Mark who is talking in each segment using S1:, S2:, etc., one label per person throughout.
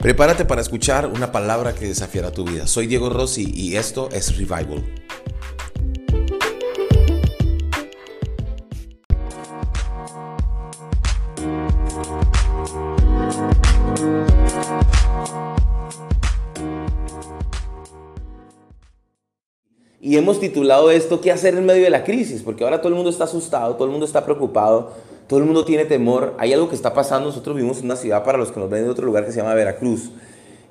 S1: Prepárate para escuchar una palabra que desafiará tu vida. Soy Diego Rossi y esto es Revival. Y hemos titulado esto ¿Qué hacer en medio de la crisis? Porque ahora todo el mundo está asustado, todo el mundo está preocupado, todo el mundo tiene temor. Hay algo que está pasando. Nosotros vivimos en una ciudad, para los que nos ven de otro lugar, que se llama Veracruz.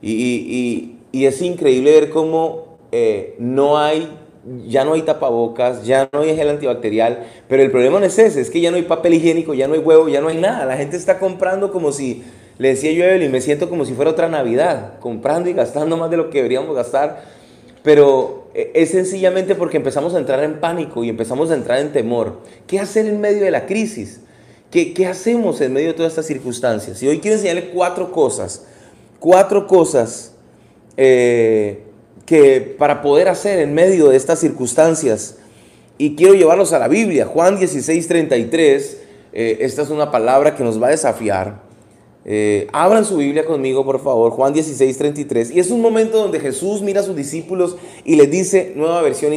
S1: Y, es increíble ver cómo eh, no hay, ya no hay tapabocas, ya no hay gel antibacterial. Pero el problema no es ese, es que ya no hay papel higiénico, ya no hay huevo, ya no hay nada. La gente está comprando como si, le decía yo a Evelyn, me siento como si fuera otra Navidad, comprando y gastando más de lo que deberíamos gastar. Pero e, es sencillamente porque empezamos a entrar en pánico y empezamos a entrar en temor. ¿Qué hacer en medio de la crisis? ¿Qué, qué hacemos en medio de todas estas circunstancias? Y hoy quiero enseñarle cuatro cosas, cuatro cosas eh, que para poder hacer en medio de estas circunstancias. Y quiero llevarlos a la Biblia. Juan 16, 33, eh, esta es una palabra que nos va a desafiar. Eh, abran su Biblia conmigo, por favor, Juan 16, 33. Y es un momento donde Jesús mira a sus discípulos y les dice, nueva versión,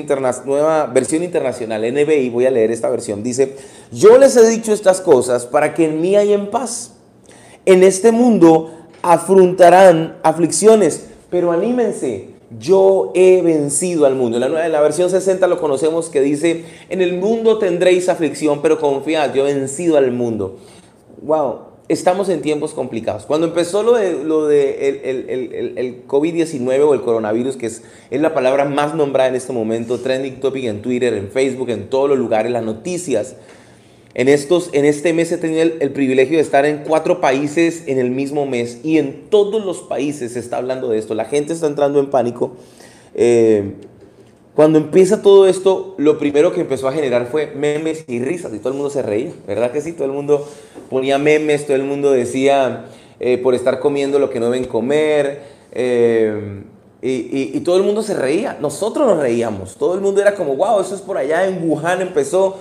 S1: nueva versión internacional, NBI, voy a leer esta versión, dice, yo les he dicho estas cosas para que en mí en paz. En este mundo afrontarán aflicciones, pero anímense, yo he vencido al mundo. En la, en la versión 60 lo conocemos que dice, en el mundo tendréis aflicción, pero confiad, yo he vencido al mundo. Wow, estamos en tiempos complicados. Cuando empezó lo de, el, el, COVID-19 o el coronavirus, que es, es, la palabra más nombrada en este momento, trending topic en Twitter, en Facebook, en todos los lugares, las noticias. En, estos, en este mes he tenido el, privilegio de estar en cuatro países en el mismo mes y en todos los países se está hablando de esto. La gente está entrando en pánico. Eh, cuando empieza todo esto, lo primero que empezó a generar fue memes y risas y todo el mundo se reía, ¿verdad que sí? Todo el mundo ponía memes, todo el mundo decía eh, por estar comiendo lo que no deben comer eh, y, todo el mundo se reía. Nosotros nos reíamos, todo el mundo era como, wow, eso es por allá en Wuhan empezó.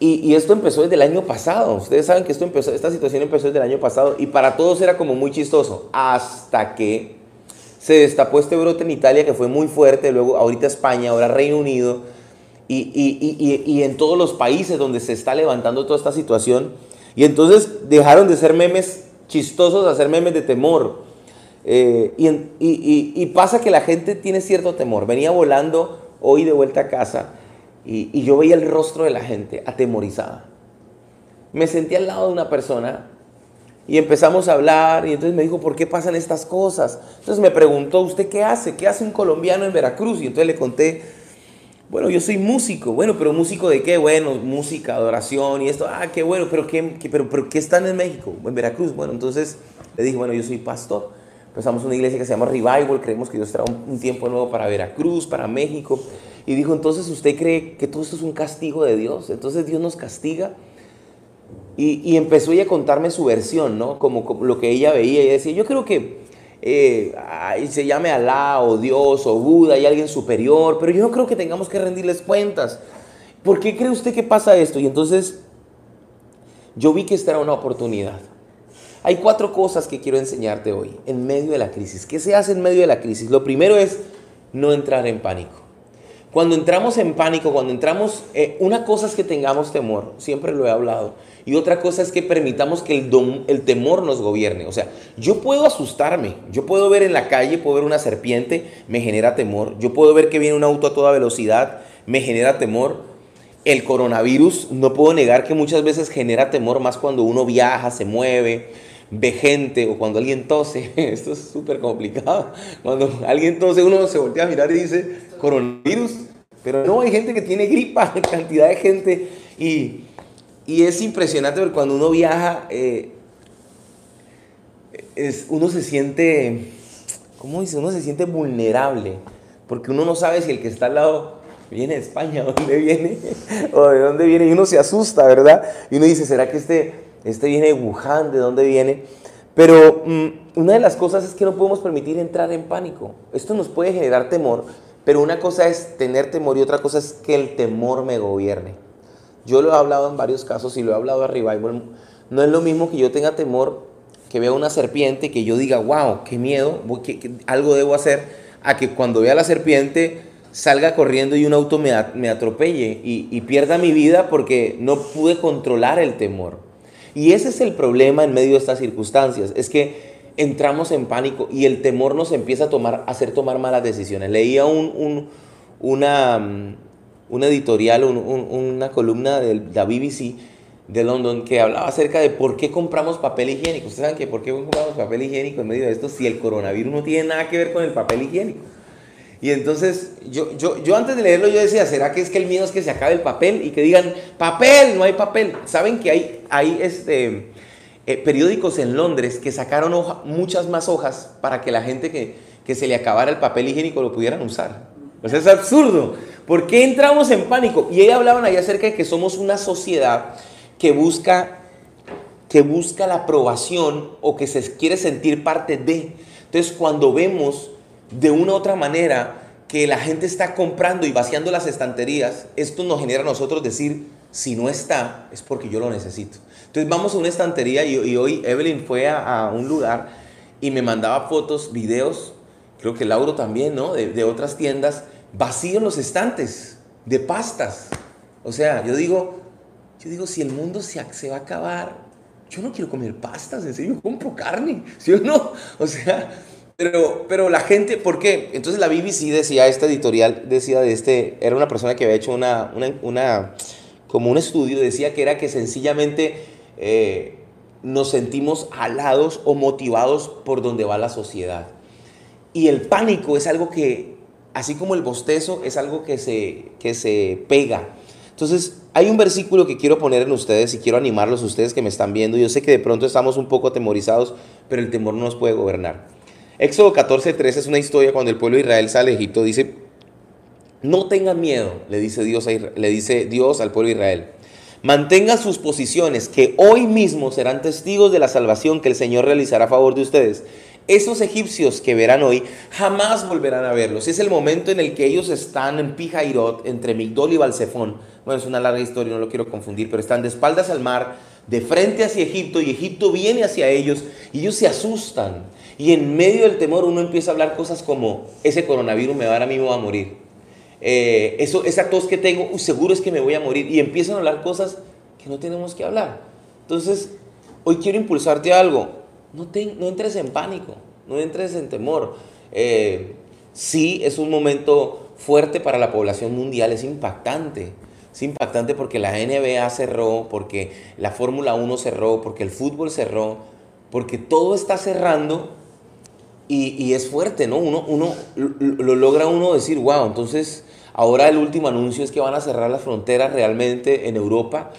S1: Y, esto empezó desde el año pasado. Ustedes saben que esto empezó, esta situación empezó desde el año pasado y para todos era como muy chistoso. Hasta que se destapó este brote en Italia que fue muy fuerte, luego ahorita España, ahora Reino Unido, y, en todos los países donde se está levantando toda esta situación. Y entonces dejaron de ser memes chistosos a ser memes de temor. Eh, y, pasa que la gente tiene cierto temor. Venía volando hoy de vuelta a casa y yo veía el rostro de la gente atemorizada. Me sentí al lado de una persona y empezamos a hablar y entonces me dijo, ¿por qué pasan estas cosas? Entonces me preguntó, ¿usted qué hace? ¿Qué hace un colombiano en Veracruz? Y entonces le conté, bueno, yo soy músico. Bueno, pero músico de qué? Bueno, música, adoración y esto. Ah, qué bueno, pero ¿qué, pero, pero, ¿qué están en México? En Veracruz. Bueno, entonces le dije, bueno, yo soy pastor. Empezamos una iglesia que se llama Revival, creemos que Dios trae un tiempo nuevo para Veracruz, para México. Y dijo, entonces usted cree que todo esto es un castigo de Dios. Entonces Dios nos castiga. Y, empezó ella a contarme su versión, ¿no? Como, lo que ella veía. Y decía, yo creo que eh, se llame Alá o Dios o Buda, hay alguien superior, pero yo no creo que tengamos que rendirles cuentas. ¿Por qué cree usted que pasa esto? Y entonces yo vi que esta era una oportunidad. Hay cuatro cosas que quiero enseñarte hoy en medio de la crisis. ¿Qué se hace en medio de la crisis? Lo primero es no entrar en pánico. Cuando entramos en pánico, cuando entramos, eh, una cosa es que tengamos temor, siempre lo he hablado, y otra cosa es que permitamos que el, temor nos gobierne. O sea, yo puedo asustarme, yo puedo ver en la calle, puedo ver una serpiente, me genera temor, yo puedo ver que viene un auto a toda velocidad, me genera temor. El coronavirus, no puedo negar que muchas veces genera temor más cuando uno viaja, se mueve, ve gente o cuando alguien tose. Esto es súper complicado. Cuando alguien tose, uno se voltea a mirar y dice, coronavirus. Pero no, hay gente que tiene gripa, cantidad de gente. Y, y es impresionante porque cuando uno viaja, eh, es, uno se siente, ¿cómo dice? Uno se siente vulnerable, porque uno no sabe si el que está al lado viene de España, dónde viene, o de dónde viene, y uno se asusta, ¿verdad? Y uno dice, ¿será que este, este viene de Wuhan? ¿De dónde viene? Pero mm, una de las cosas es que no podemos permitir entrar en pánico. Esto nos puede generar temor, pero una cosa es tener temor y otra cosa es que el temor me gobierne. Yo lo he hablado en varios casos y lo he hablado a Revival. No es lo mismo que yo tenga temor que vea una serpiente, que yo diga, wow, qué miedo, algo debo hacer, a que cuando vea la serpiente salga corriendo y un auto me, atropelle y, pierda mi vida porque no pude controlar el temor. Y ese es el problema en medio de estas circunstancias, es que entramos en pánico y el temor nos empieza a, tomar, a hacer tomar malas decisiones. Leía un, una, una editorial, una columna de la BBC de London que hablaba acerca de por qué compramos papel higiénico. Ustedes saben que por qué compramos papel higiénico en medio de esto si el coronavirus no tiene nada que ver con el papel higiénico. Y entonces yo, yo, yo antes de leerlo yo decía, ¿será que es que el miedo es que se acabe el papel y que digan, papel, no hay papel? ¿Saben que hay, hay este, eh, periódicos en Londres que sacaron muchas más hojas para que la gente que, que se le acabara el papel higiénico lo pudieran usar? Pues es absurdo. ¿Por qué entramos en pánico? Y ellos hablaban ahí acerca de que somos una sociedad que busca, que busca la aprobación o que se quiere sentir parte de. Entonces, cuando vemos de una u otra manera que la gente está comprando y vaciando las estanterías, esto nos genera a nosotros decir, si no está, es porque yo lo necesito. Entonces vamos a una estantería y, hoy Evelyn fue a, un lugar y me mandaba fotos, videos, creo que Lauro también, ¿no? De otras tiendas, vacíos los estantes de pastas. O sea, yo digo, yo digo, si el mundo se, se va a acabar, yo no quiero comer pastas, en serio, compro carne, ¿sí o no? O sea, pero, pero la gente, ¿por qué? Entonces la BBC decía, esta editorial decía de este, era una persona que había hecho una, una, como un estudio, decía que era que sencillamente eh, nos sentimos alados o motivados por donde va la sociedad. Y el pánico es algo que, así como el bostezo, es algo que se, que se pega. Entonces, hay un versículo que quiero poner en ustedes y quiero animarlos ustedes que me están viendo. Yo sé que de pronto estamos un poco atemorizados, pero el temor no nos puede gobernar. Éxodo 14:3 es una historia cuando el pueblo de Israel sale de Egipto. Dice, no tengan miedo, le dice, Dios le dice Dios al pueblo de Israel. Mantengan sus posiciones, que hoy mismo serán testigos de la salvación que el Señor realizará a favor de ustedes. Esos egipcios que verán hoy jamás volverán a verlos. Es el momento en el que ellos están en Pijairot, entre Migdol y Balsefón. Bueno, es una larga historia, no lo quiero confundir, pero están de espaldas al mar, de frente hacia Egipto, y Egipto viene hacia ellos, y ellos se asustan. Y en medio del temor uno empieza a hablar cosas como, ese coronavirus me va a dar a morir. Eh, eso, esa tos que tengo, seguro es que me voy a morir. Y empiezan a hablar cosas que no tenemos que hablar. Entonces, hoy quiero impulsarte algo no, no entres en pánico, no entres en temor. Eh, sí, es un momento fuerte para la población mundial, es impactante. Es impactante porque la NBA cerró, porque la Fórmula 1 cerró, porque el fútbol cerró, porque todo está cerrando y, es fuerte, ¿no? Uno, uno lo logra uno decir, wow, entonces ahora el último anuncio es que van a cerrar las fronteras realmente en Europa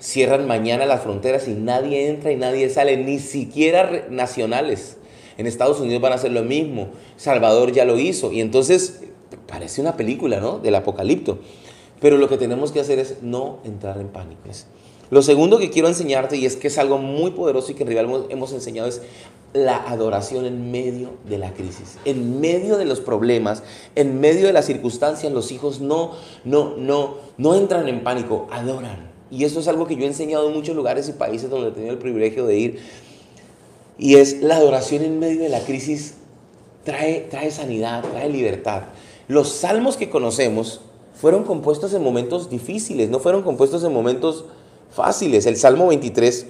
S1: cierran mañana las fronteras y nadie entra y nadie sale, ni siquiera nacionales. En Estados Unidos van a hacer lo mismo. Salvador ya lo hizo. Y entonces parece una película, ¿no? Del apocalipto. Pero lo que tenemos que hacer es no entrar en pánico. Lo segundo que quiero enseñarte, y es que es algo muy poderoso y que en realidad hemos enseñado, es la adoración en medio de la crisis, en medio de los problemas, en medio de las circunstancias, los hijos no, no, no, no entran en pánico, adoran. Y eso es algo que yo he enseñado en muchos lugares y países donde he tenido el privilegio de ir. Y es la adoración en medio de la crisis trae, trae sanidad, trae libertad. Los salmos que conocemos fueron compuestos en momentos difíciles, no fueron compuestos en momentos fáciles. El Salmo 23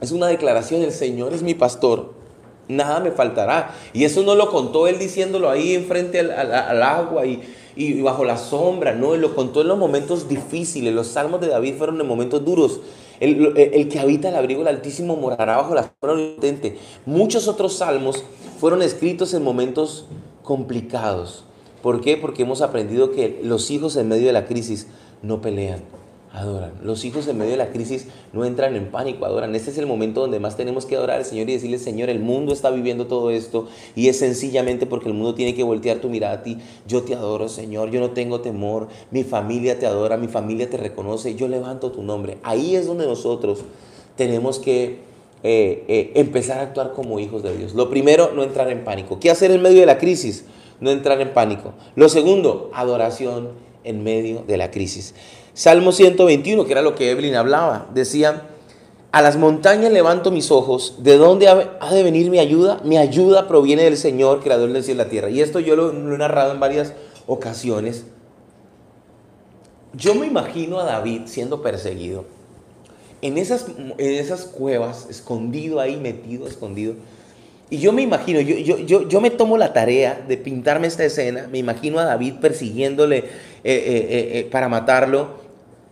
S1: es una declaración, el Señor es mi pastor, nada me faltará. Y eso no lo contó él diciéndolo ahí enfrente al, al agua y, y bajo la sombra, no, Él lo contó en los momentos difíciles. Los salmos de David fueron en momentos duros. El, que habita el abrigo del Altísimo morará bajo la sombra del Muchos otros salmos fueron escritos en momentos complicados. ¿Por qué? Porque hemos aprendido que los hijos en medio de la crisis no pelean adoran. Los hijos en medio de la crisis no entran en pánico, adoran. Este es el momento donde más tenemos que adorar al Señor y decirle, Señor, el mundo está viviendo todo esto y es sencillamente porque el mundo tiene que voltear tu mirada a ti. Yo te adoro, Señor, yo no tengo temor, mi familia te adora, mi familia te reconoce, yo levanto tu nombre. Ahí es donde nosotros tenemos que eh, eh, empezar a actuar como hijos de Dios. Lo primero, no entrar en pánico. ¿Qué hacer en medio de la crisis? No entrar en pánico. Lo segundo, adoración en medio de la crisis. Salmo 121, que era lo que Evelyn hablaba, decía, a las montañas levanto mis ojos. ¿De dónde ha de venir mi ayuda? Mi ayuda proviene del Señor, creador del cielo y la tierra. Y esto yo lo, he narrado en varias ocasiones. Yo me imagino a David siendo perseguido. En esas, en esas cuevas, escondido ahí, metido, escondido. Y yo me imagino, yo, yo, yo, yo me tomo la tarea de pintarme esta escena. Me imagino a David persiguiéndole eh, eh, eh, para matarlo.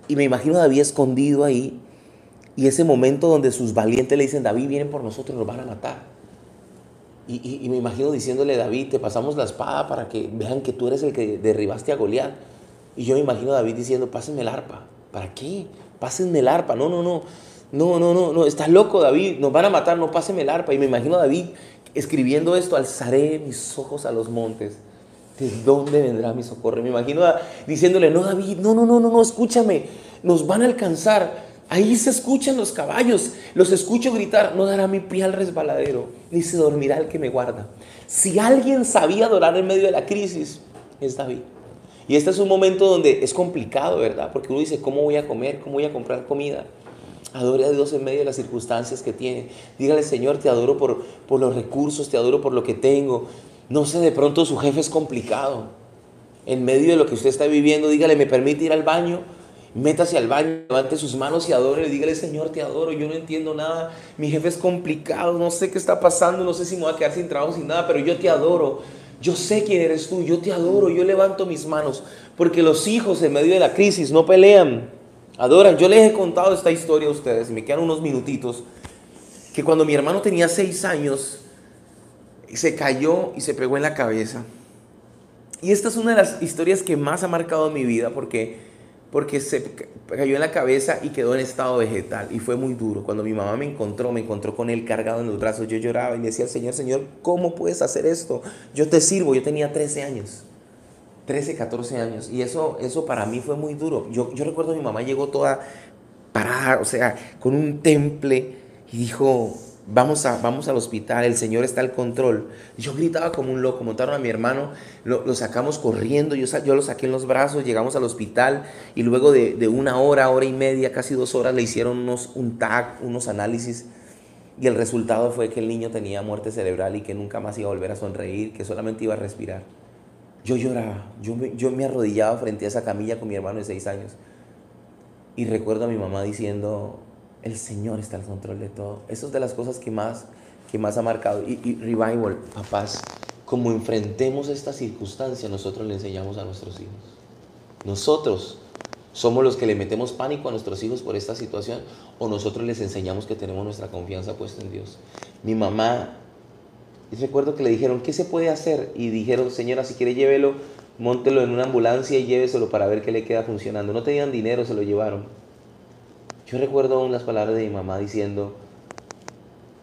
S1: Y me imagino a David escondido ahí y ese momento donde sus valientes le dicen, David, vienen por nosotros, nos van a matar. Y, me imagino diciéndole, David, te pasamos la espada para que vean que tú eres el que derribaste a Goliat. Y yo me imagino a David diciendo, pásenme el arpa. ¿Para qué? Pásenme el arpa. No, no, no. No, no, no, no. Estás loco, David. Nos van a matar, no pásenme el arpa. Y me imagino a David escribiendo esto, alzaré mis ojos a los montes. ¿De dónde vendrá mi socorro? Me imagino diciéndole, no, David, no, no, no, no, no, escúchame. Nos van a alcanzar Ahí se escuchan los caballos, los escucho gritar, no dará mi pie al resbaladero, ni se dormirá el que me guarda. Si alguien sabía adorar en medio de la crisis, es David. Y este es un momento donde es complicado, ¿verdad? Porque uno dice, ¿cómo voy a comer? ¿Cómo voy a comprar comida? Adore a Dios en medio de las circunstancias que tiene. Dígale, Señor, te adoro por, por los recursos, te adoro por lo que tengo. No sé, de pronto su jefe es complicado. En medio de lo que usted está viviendo, dígale, ¿me permite ir al baño? Métase al baño, levante sus manos y adore. Dígale, Señor, te adoro. Yo no entiendo nada. Mi jefe es complicado. No sé qué está pasando. No sé si me voy a quedar sin trabajo, sin nada. Pero yo te adoro. Yo sé quién eres tú. Yo te adoro. Yo levanto mis manos. Porque los hijos en medio de la crisis no pelean. Adoran. Yo les he contado esta historia a ustedes. Me quedan unos minutitos. Que cuando mi hermano tenía seis años, se cayó y se pegó en la cabeza. Y esta es una de las historias que más ha marcado mi vida porque porque se cayó en la cabeza y quedó en estado vegetal y fue muy duro. Cuando mi mamá me encontró, me encontró con él cargado en los brazos, yo lloraba y decía al Señor, Señor, ¿cómo puedes hacer esto? Yo te sirvo, yo tenía 13 años, 13, 14 años y eso, eso para mí fue muy duro. Yo, yo recuerdo mi mamá llegó toda parada, o sea, con un temple y dijo, vamos, a, vamos al hospital, el Señor está al control. Yo gritaba como un loco, montaron a mi hermano, lo, sacamos corriendo, yo, yo lo saqué en los brazos, llegamos al hospital y luego de, una hora, hora y media, casi dos horas, le hicieron unos, un TAC, unos análisis. Y el resultado fue que el niño tenía muerte cerebral y que nunca más iba a volver a sonreír, que solamente iba a respirar. Yo lloraba, yo yo me arrodillaba frente a esa camilla con mi hermano de seis años. Y recuerdo a mi mamá diciendo, el Señor está al control de todo. Eso es de las cosas que más, que más ha marcado. Y, revival, papás, como enfrentemos esta circunstancia, nosotros le enseñamos a nuestros hijos. Nosotros somos los que le metemos pánico a nuestros hijos por esta situación o nosotros les enseñamos que tenemos nuestra confianza puesta en Dios. Mi mamá, recuerdo que le dijeron, ¿qué se puede hacer? Y dijeron, señora, si quiere llévelo, móntelo en una ambulancia y lléveselo para ver qué le queda funcionando. No tenían dinero, se lo llevaron. Yo recuerdo aún las palabras de mi mamá diciendo,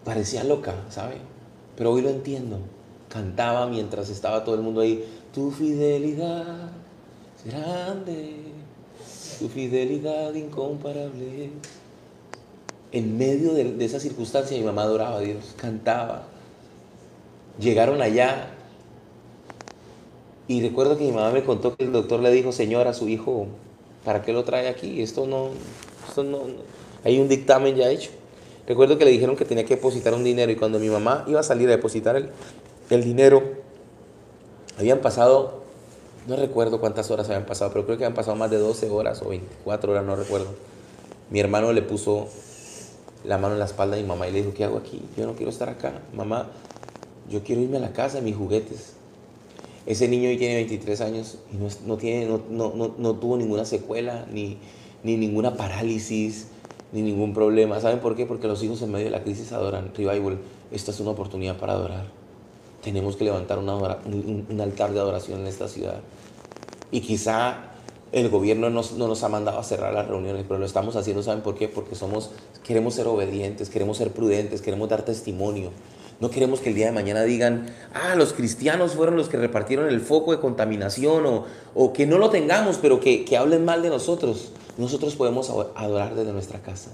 S1: parecía loca, ¿sabe? Pero hoy lo entiendo. Cantaba mientras estaba todo el mundo ahí, tu fidelidad es grande, tu fidelidad incomparable. En medio de, esa circunstancia mi mamá adoraba a Dios, cantaba. Llegaron allá y recuerdo que mi mamá me contó que el doctor le dijo, señora, su hijo, ¿para qué lo trae aquí? Esto no, no, hay un dictamen ya hecho. Recuerdo que le dijeron que tenía que depositar un dinero y cuando mi mamá iba a salir a depositar el, el dinero, habían pasado, no recuerdo cuántas horas habían pasado, pero creo que habían pasado más de 12 horas o 24 horas, no recuerdo. Mi hermano le puso la mano en la espalda de mi mamá y le dijo, ¿qué hago aquí? Yo no quiero estar acá. Mamá, yo quiero irme a la casa, mis juguetes. Ese niño hoy tiene 23 años y no, no tiene, no, no, no, tuvo ninguna secuela, ni, ni ninguna parálisis, ni ningún problema. ¿Saben por qué? Porque los hijos en medio de la crisis adoran. Revival, esta es una oportunidad para adorar. Tenemos que levantar un, altar de adoración en esta ciudad. Y quizá el gobierno no nos ha mandado a cerrar las reuniones, pero lo estamos haciendo, ¿saben por qué? Porque somos, queremos ser obedientes, queremos ser prudentes, queremos dar testimonio. No queremos que el día de mañana digan, ah, los cristianos fueron los que repartieron el foco de contaminación o, o que no lo tengamos, pero que, que hablen mal de nosotros. Nosotros podemos adorar desde nuestra casa.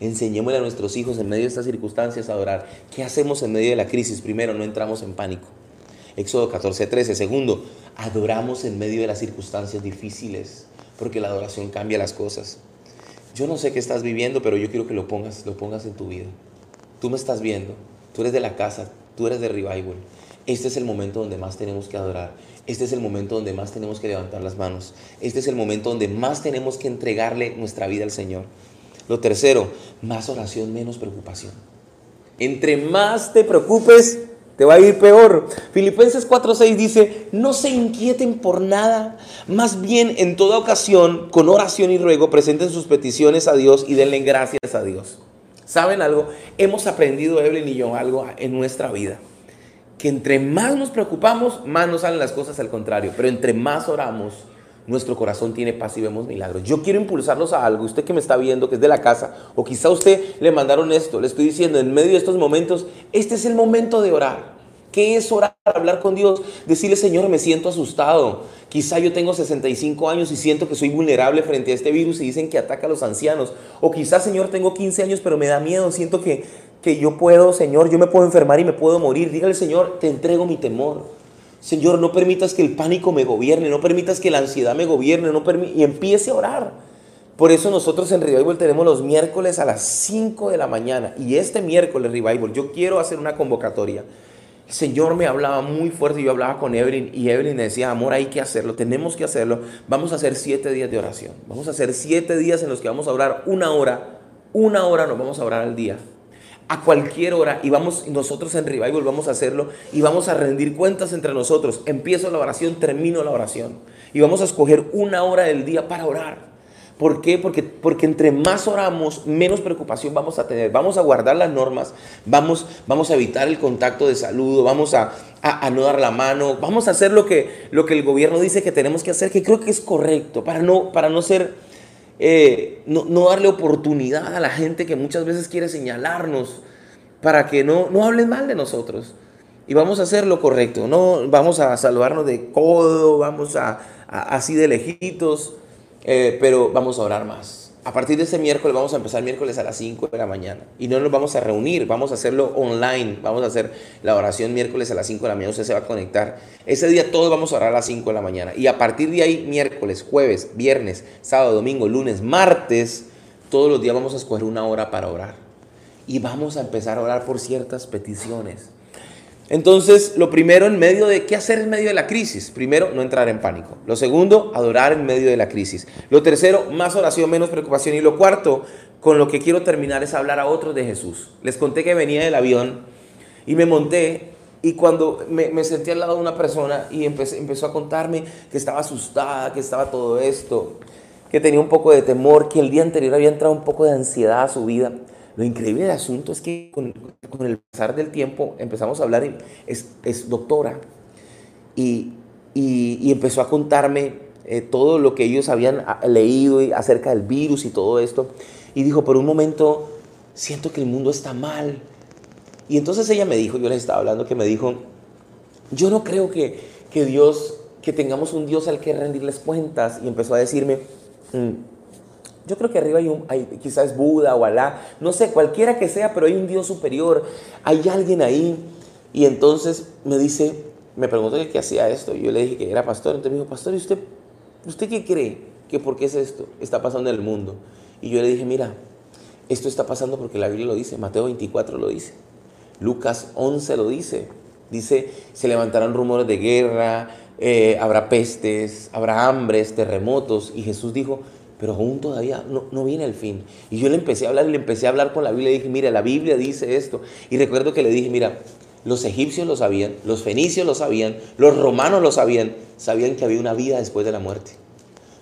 S1: Enseñémosle a nuestros hijos en medio de estas circunstancias a adorar. ¿Qué hacemos en medio de la crisis? Primero, no entramos en pánico. Éxodo 14, 13. Segundo, adoramos en medio de las circunstancias difíciles, porque la adoración cambia las cosas. Yo no sé qué estás viviendo, pero yo quiero que lo pongas, lo pongas en tu vida. Tú me estás viendo, tú eres de la casa, tú eres de Revival. Este es el momento donde más tenemos que adorar. Este es el momento donde más tenemos que levantar las manos. Este es el momento donde más tenemos que entregarle nuestra vida al Señor. Lo tercero, más oración, menos preocupación. Entre más te preocupes, te va a ir peor. Filipenses 4:6 dice, no se inquieten por nada, más bien en toda ocasión, con oración y ruego, presenten sus peticiones a Dios y denle gracias a Dios. ¿Saben algo? Hemos aprendido, Evelyn y yo, algo en nuestra vida. Que entre más nos preocupamos, más nos salen las cosas al contrario. Pero entre más oramos, nuestro corazón tiene paz y vemos milagros. Yo quiero impulsarlos a algo. Usted que me está viendo, que es de la casa, o quizá usted le mandaron esto, le estoy diciendo, en medio de estos momentos, este es el momento de orar. ¿Qué es orar? Hablar con Dios, decirle, Señor, me siento asustado. Quizá yo tengo 65 años y siento que soy vulnerable frente a este virus y dicen que ataca a los ancianos. O quizá, Señor, tengo 15 años, pero me da miedo, siento que, que yo puedo, Señor, yo me puedo enfermar y me puedo morir. Dígale, Señor, te entrego mi temor. Señor, no permitas que el pánico me gobierne, no permitas que la ansiedad me gobierne, no y empiece a orar. Por eso nosotros en Revival tenemos los miércoles a las 5 de la mañana. Y este miércoles Revival, yo quiero hacer una convocatoria. El Señor me hablaba muy fuerte, yo hablaba con Evelyn y Evelyn decía, amor, hay que hacerlo, tenemos que hacerlo. Vamos a hacer siete días de oración. Vamos a hacer siete días en los que vamos a orar una hora, una hora nos vamos a orar al día a cualquier hora y vamos nosotros en Revival vamos a hacerlo y vamos a rendir cuentas entre nosotros. Empiezo la oración, termino la oración y vamos a escoger una hora del día para orar. ¿Por qué? Porque, porque entre más oramos, menos preocupación vamos a tener. Vamos a guardar las normas, vamos, vamos a evitar el contacto de saludo, vamos a, a, no dar la mano, vamos a hacer lo que, lo que el gobierno dice que tenemos que hacer, que creo que es correcto, para no, para no ser eh, no, darle oportunidad a la gente que muchas veces quiere señalarnos para que no, no hablen mal de nosotros. Y vamos a hacer lo correcto, no vamos a saludarnos de codo, vamos a, así de lejitos, eh, pero vamos a orar más. A partir de este miércoles vamos a empezar miércoles a las 5 de la mañana y no nos vamos a reunir, vamos a hacerlo online, vamos a hacer la oración miércoles a las 5 de la mañana, usted se va a conectar. Ese día todos vamos a orar a las 5 de la mañana y a partir de ahí miércoles, jueves, viernes, sábado, domingo, lunes, martes, todos los días vamos a escoger una hora para orar y vamos a empezar a orar por ciertas peticiones. Entonces, lo primero en medio de, ¿qué hacer en medio de la crisis? Primero, no entrar en pánico. Lo segundo, adorar en medio de la crisis. Lo tercero, más oración, menos preocupación. Y lo cuarto, con lo que quiero terminar es hablar a otros de Jesús. Les conté que venía del avión y me monté y cuando me, me senté al lado de una persona y empezó a contarme que estaba asustada, que estaba todo esto, que tenía un poco de temor, que el día anterior había entrado un poco de ansiedad a su vida. Lo increíble del asunto es que con, el pasar del tiempo empezamos a hablar, y es, doctora, y, empezó a contarme eh, todo lo que ellos habían ah, leído acerca del virus y todo esto. Y dijo, por un momento, siento que el mundo está mal. Y entonces ella me dijo, yo les estaba hablando, que me dijo, yo no creo que, que Dios, que tengamos un Dios al que rendirles cuentas. Y empezó a decirme, mm, yo creo que arriba hay un, hay, quizás Buda o Alá, no sé, cualquiera que sea, pero hay un Dios superior, hay alguien ahí. Y entonces me dice, me preguntó qué hacía esto. Y yo le dije que era pastor. Entonces me dijo, pastor, ¿y usted, usted qué cree? ¿Que por qué es esto? Está pasando en el mundo. Y yo le dije, mira, esto está pasando porque la Biblia lo dice, Mateo 24 lo dice, Lucas 11 lo dice. Dice, se levantarán rumores de guerra, eh, habrá pestes, habrá hambres, terremotos. Y Jesús dijo, pero aún todavía no, viene el fin. Y yo le empecé a hablar y le empecé a hablar con la Biblia y dije, mira, la Biblia dice esto. Y recuerdo que le dije, mira, los egipcios lo sabían, los fenicios lo sabían, los romanos lo sabían, sabían que había una vida después de la muerte.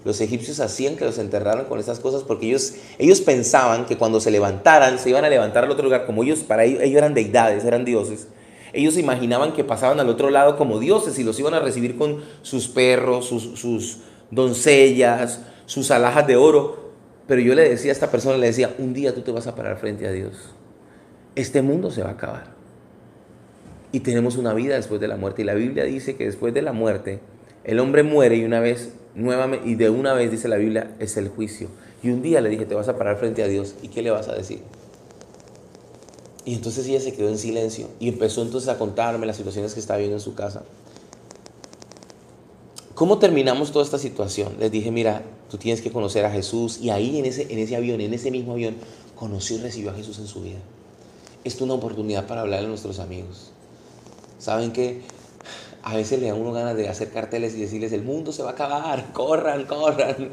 S1: Los egipcios hacían que los enterraran con esas cosas porque ellos, ellos pensaban que cuando se levantaran, se iban a levantar al otro lugar, como ellos, para ellos, ellos eran deidades, eran dioses. Ellos imaginaban que pasaban al otro lado como dioses y los iban a recibir con sus perros, sus, sus doncellas, sus alhajas de oro. Pero yo le decía a esta persona, le decía, un día tú te vas a parar frente a Dios. Este mundo se va a acabar. Y tenemos una vida después de la muerte. Y la Biblia dice que después de la muerte, el hombre muere y una vez, nuevamente, y de una vez dice la Biblia, es el juicio. Y un día le dije, te vas a parar frente a Dios. ¿Y qué le vas a decir? Y entonces ella se quedó en silencio y empezó entonces a contarme las situaciones que estaba viendo en su casa. ¿Cómo terminamos toda esta situación? Les dije, mira, tú tienes que conocer a Jesús y ahí en ese, en ese avión, en ese mismo avión, conoció y recibió a Jesús en su vida. Esto es una oportunidad para hablarle a nuestros amigos. ¿Saben que A veces le da uno ganas de hacer carteles y decirles, el mundo se va a acabar, corran, corran.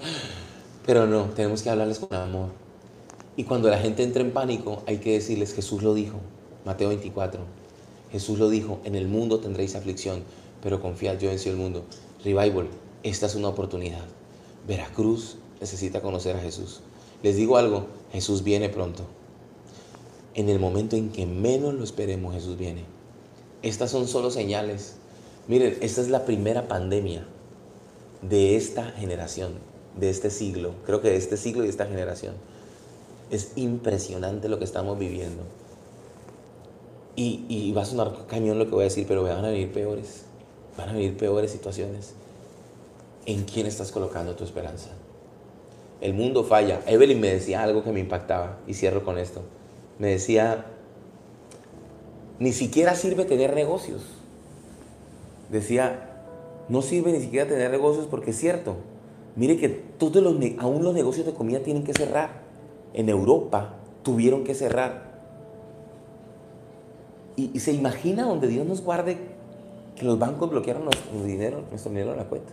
S1: Pero no, tenemos que hablarles con amor. Y cuando la gente entra en pánico, hay que decirles, Jesús lo dijo, Mateo 24. Jesús lo dijo, en el mundo tendréis aflicción, pero confiad, yo vencí el mundo. Revival, esta es una oportunidad. Veracruz necesita conocer a Jesús. Les digo algo, Jesús viene pronto. En el momento en que menos lo esperemos, Jesús viene. Estas son solo señales. Miren, esta es la primera pandemia de esta generación, de este siglo, creo que de este siglo y de esta generación. Es impresionante lo que estamos viviendo. Y, y va a sonar cañón lo que voy a decir, pero van a venir peores. Van a venir peores situaciones. ¿En quién estás colocando tu esperanza? El mundo falla. Evelyn me decía algo que me impactaba y cierro con esto. Me decía, ni siquiera sirve tener negocios. Decía, no sirve ni siquiera tener negocios porque es cierto. Mire que todos los, aún los negocios de comida tienen que cerrar. En Europa tuvieron que cerrar. Y, se imagina donde Dios nos guarde que los bancos bloquearon nuestro dinero, nuestro dinero en la cuenta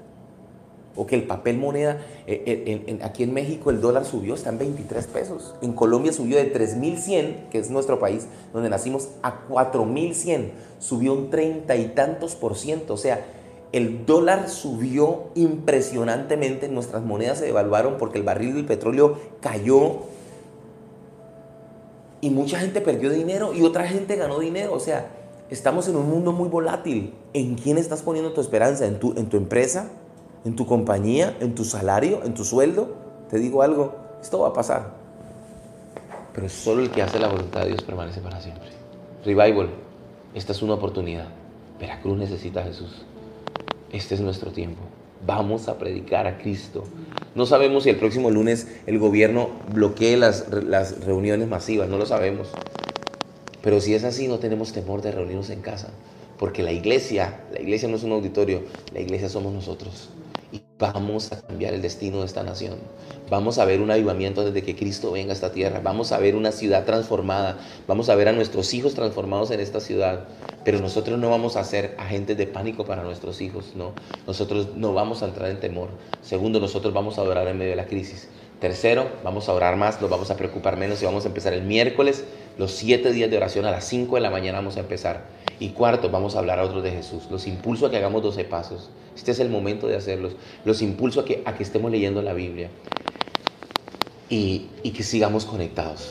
S1: o que el papel moneda, eh, eh, aquí en México el dólar subió, está en 23 pesos. En Colombia subió de 3.100, que es nuestro país, donde nacimos, a 4.100. Subió un treinta y tantos por ciento. O sea, el dólar subió impresionantemente, nuestras monedas se devaluaron porque el barril del petróleo cayó y mucha gente perdió dinero y otra gente ganó dinero. O sea, estamos en un mundo muy volátil. ¿En quién estás poniendo tu esperanza? ¿En tu, en tu empresa? en tu compañía, en tu salario, en tu sueldo. Te digo algo, esto va a pasar. Pero solo el que hace la voluntad de Dios permanece para siempre. Revival, esta es una oportunidad. Veracruz necesita a Jesús. Este es nuestro tiempo. Vamos a predicar a Cristo. No sabemos si el próximo lunes el gobierno bloquee las, las reuniones masivas, no lo sabemos. Pero si es así, no tenemos temor de reunirnos en casa. Porque la iglesia, la iglesia no es un auditorio, la iglesia somos nosotros. Y vamos a cambiar el destino de esta nación. Vamos a ver un avivamiento desde que Cristo venga a esta tierra. Vamos a ver una ciudad transformada. Vamos a ver a nuestros hijos transformados en esta ciudad. Pero nosotros no vamos a ser agentes de pánico para nuestros hijos, ¿no? Nosotros no vamos a entrar en temor. Segundo, nosotros vamos a adorar en medio de la crisis. Tercero, vamos a orar más, nos vamos a preocupar menos y vamos a empezar el miércoles, los siete días de oración a las 5 de la mañana vamos a empezar. Y cuarto, vamos a hablar a otros de Jesús. Los impulso a que hagamos 12 pasos. Este es el momento de hacerlos. Los impulso a que, a que estemos leyendo la Biblia y, y que sigamos conectados.